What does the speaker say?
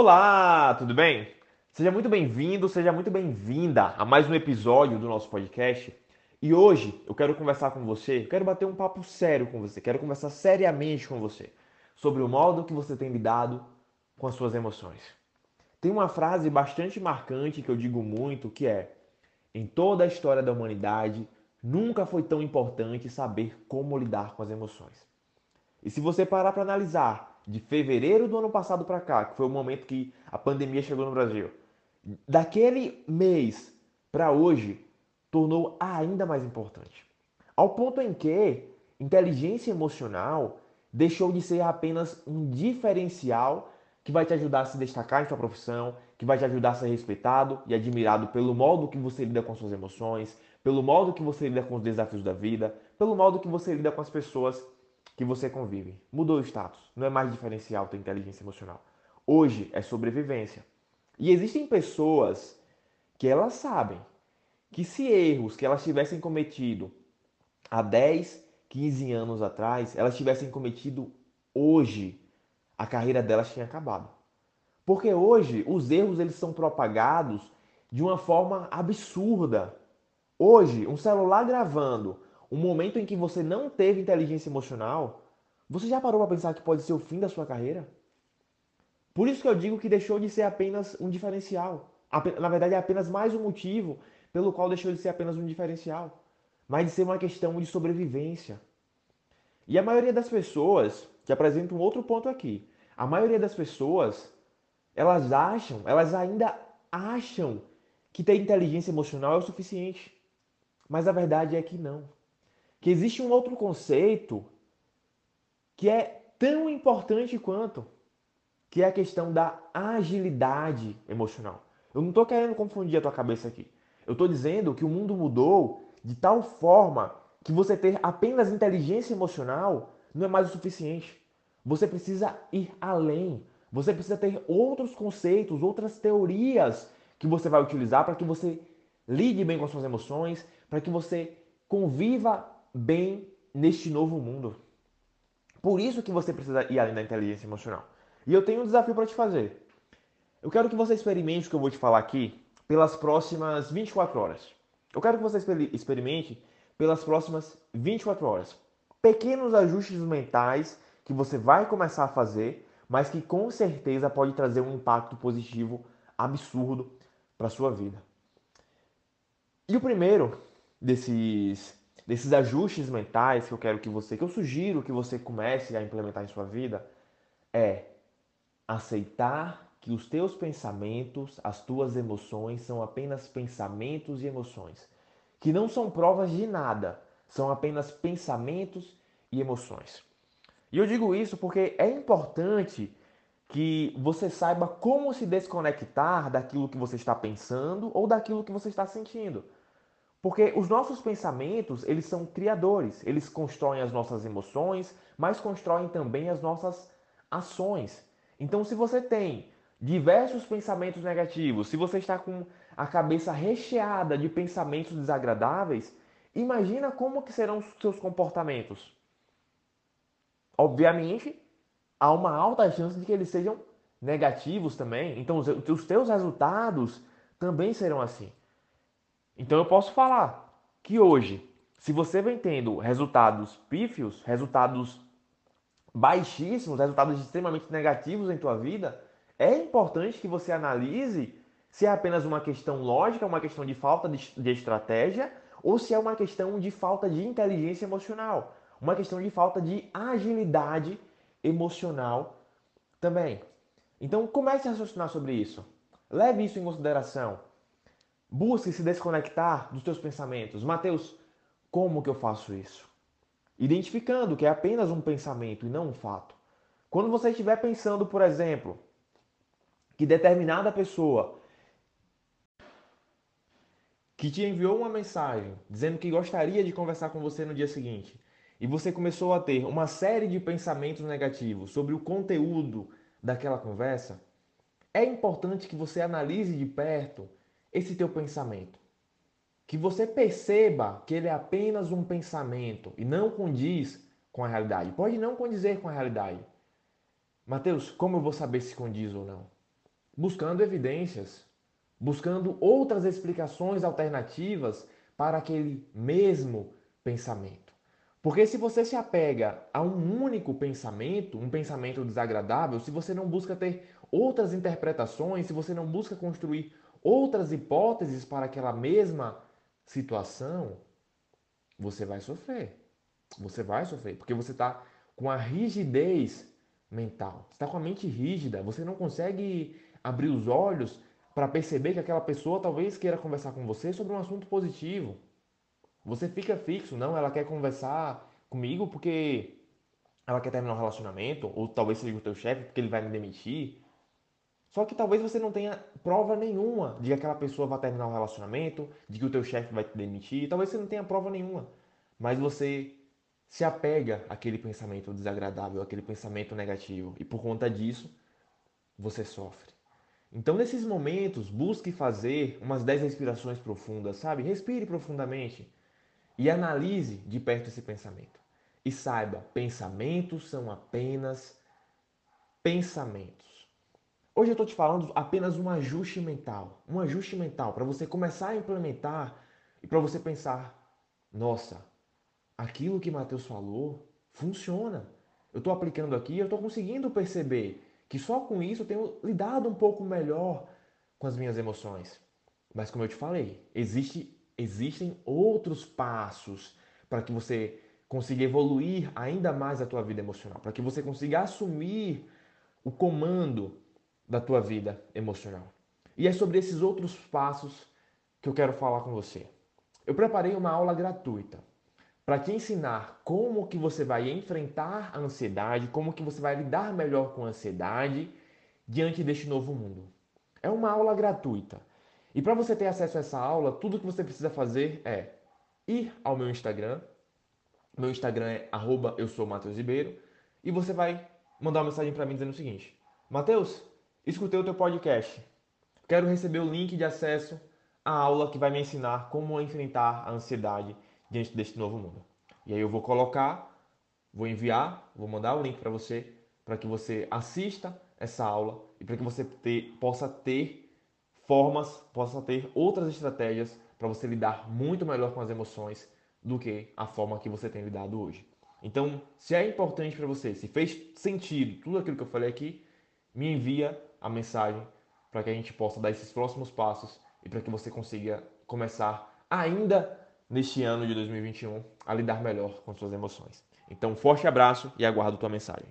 Olá, tudo bem? Seja muito bem-vindo, seja muito bem-vinda a mais um episódio do nosso podcast. E hoje eu quero conversar com você, quero bater um papo sério com você, quero conversar seriamente com você sobre o modo que você tem lidado com as suas emoções. Tem uma frase bastante marcante que eu digo muito que é: em toda a história da humanidade, nunca foi tão importante saber como lidar com as emoções. E se você parar para analisar de fevereiro do ano passado para cá, que foi o momento que a pandemia chegou no Brasil, daquele mês para hoje, tornou ainda mais importante. Ao ponto em que inteligência emocional deixou de ser apenas um diferencial que vai te ajudar a se destacar em sua profissão, que vai te ajudar a ser respeitado e admirado pelo modo que você lida com suas emoções, pelo modo que você lida com os desafios da vida, pelo modo que você lida com as pessoas que você convive. Mudou o status. Não é mais diferencial ter inteligência emocional. Hoje é sobrevivência. E existem pessoas que elas sabem que se erros que elas tivessem cometido há 10, 15 anos atrás, elas tivessem cometido hoje, a carreira delas tinha acabado. Porque hoje os erros eles são propagados de uma forma absurda. Hoje, um celular gravando um momento em que você não teve inteligência emocional, você já parou para pensar que pode ser o fim da sua carreira? Por isso que eu digo que deixou de ser apenas um diferencial. Na verdade, é apenas mais um motivo pelo qual deixou de ser apenas um diferencial, mas de ser uma questão de sobrevivência. E a maioria das pessoas, que apresenta um outro ponto aqui, a maioria das pessoas, elas acham, elas ainda acham que ter inteligência emocional é o suficiente. Mas a verdade é que não que existe um outro conceito que é tão importante quanto, que é a questão da agilidade emocional. Eu não estou querendo confundir a tua cabeça aqui. Eu estou dizendo que o mundo mudou de tal forma que você ter apenas inteligência emocional não é mais o suficiente. Você precisa ir além. Você precisa ter outros conceitos, outras teorias que você vai utilizar para que você lide bem com as suas emoções, para que você conviva bem neste novo mundo. Por isso que você precisa ir além da inteligência emocional. E eu tenho um desafio para te fazer. Eu quero que você experimente o que eu vou te falar aqui pelas próximas 24 horas. Eu quero que você experimente pelas próximas 24 horas. Pequenos ajustes mentais que você vai começar a fazer, mas que com certeza pode trazer um impacto positivo absurdo para sua vida. E o primeiro desses desses ajustes mentais que eu quero que você, que eu sugiro que você comece a implementar em sua vida, é aceitar que os teus pensamentos, as tuas emoções são apenas pensamentos e emoções, que não são provas de nada, são apenas pensamentos e emoções. E eu digo isso porque é importante que você saiba como se desconectar daquilo que você está pensando ou daquilo que você está sentindo. Porque os nossos pensamentos, eles são criadores, eles constroem as nossas emoções, mas constroem também as nossas ações. Então, se você tem diversos pensamentos negativos, se você está com a cabeça recheada de pensamentos desagradáveis, imagina como que serão os seus comportamentos. Obviamente, há uma alta chance de que eles sejam negativos também. Então, os teus resultados também serão assim. Então eu posso falar que hoje, se você vem tendo resultados pífios, resultados baixíssimos, resultados extremamente negativos em tua vida, é importante que você analise se é apenas uma questão lógica, uma questão de falta de, estratégia, ou se é uma questão de falta de inteligência emocional, uma questão de falta de agilidade emocional também. Então comece a raciocinar sobre isso. Leve isso em consideração. Busque se desconectar dos teus pensamentos. Mateus, como que eu faço isso? Identificando que é apenas um pensamento e não um fato. Quando você estiver pensando, por exemplo, que determinada pessoa que te enviou uma mensagem dizendo que gostaria de conversar com você no dia seguinte, e você começou a ter uma série de pensamentos negativos sobre o conteúdo daquela conversa, é importante que você analise de perto esse teu pensamento. Que você perceba que ele é apenas um pensamento e não condiz com a realidade. Pode não condizer com a realidade. Mateus, como eu vou saber se condiz ou não? buscando evidências, buscando outras explicações alternativas para aquele mesmo pensamento. Porque se você se apega a um único pensamento, um pensamento desagradável, se você não busca ter outras interpretações, se você não busca construir outras hipóteses para aquela mesma situação, você vai sofrer. Você vai sofrer, porque você está com a rigidez mental. Você está com a mente rígida, você não consegue abrir os olhos para perceber que aquela pessoa talvez queira conversar com você sobre um assunto positivo. Você fica fixo, não, ela quer conversar comigo porque ela quer terminar um relacionamento, ou talvez seja o teu chefe porque ele vai me demitir. Só que talvez você não tenha prova nenhuma de que aquela pessoa vai terminar um relacionamento, de que o teu chefe vai te demitir. Talvez você não tenha prova nenhuma. Mas você se apega àquele pensamento desagradável, àquele pensamento negativo. E por conta disso, você sofre. Então, nesses momentos, busque fazer umas 10 respirações profundas, sabe? Respire profundamente e analise de perto esse pensamento. E saiba, pensamentos são apenas pensamentos. Hoje eu estou te falando apenas um ajuste mental. Um ajuste mental para você começar a implementar e para você pensar: nossa, aquilo que Mateus falou funciona. Eu estou aplicando aqui, eu estou conseguindo perceber que só com isso eu tenho lidado um pouco melhor com as minhas emoções. Mas como eu te falei, existe, existem outros passos para que você consiga evoluir ainda mais a tua vida emocional, para que você consiga assumir o comando da tua vida emocional. E é sobre esses outros passos que eu quero falar com você. Eu preparei uma aula gratuita para te ensinar como que você vai enfrentar a ansiedade, como que você vai lidar melhor com a ansiedade diante deste novo mundo. É uma aula gratuita. E para você ter acesso a essa aula, tudo que você precisa fazer é ir ao meu Instagram. Meu Instagram é arroba eu sou Matheus Ribeiro. E você vai mandar uma mensagem para mim dizendo o seguinte. Matheus, escutei o teu podcast. Quero receber o link de acesso à aula que vai me ensinar como enfrentar a ansiedade diante deste novo mundo. E aí eu vou colocar, vou enviar, vou mandar o link para você, para que você assista essa aula e para que você ter, possa ter formas, possa ter outras estratégias para você lidar muito melhor com as emoções do que a forma que você tem lidado hoje. Então, se é importante para você, se fez sentido tudo aquilo que eu falei aqui, me envia a mensagem para que a gente possa dar esses próximos passos e para que você consiga começar ainda neste ano de 2021 a lidar melhor com suas emoções. Então, forte abraço e aguardo tua mensagem.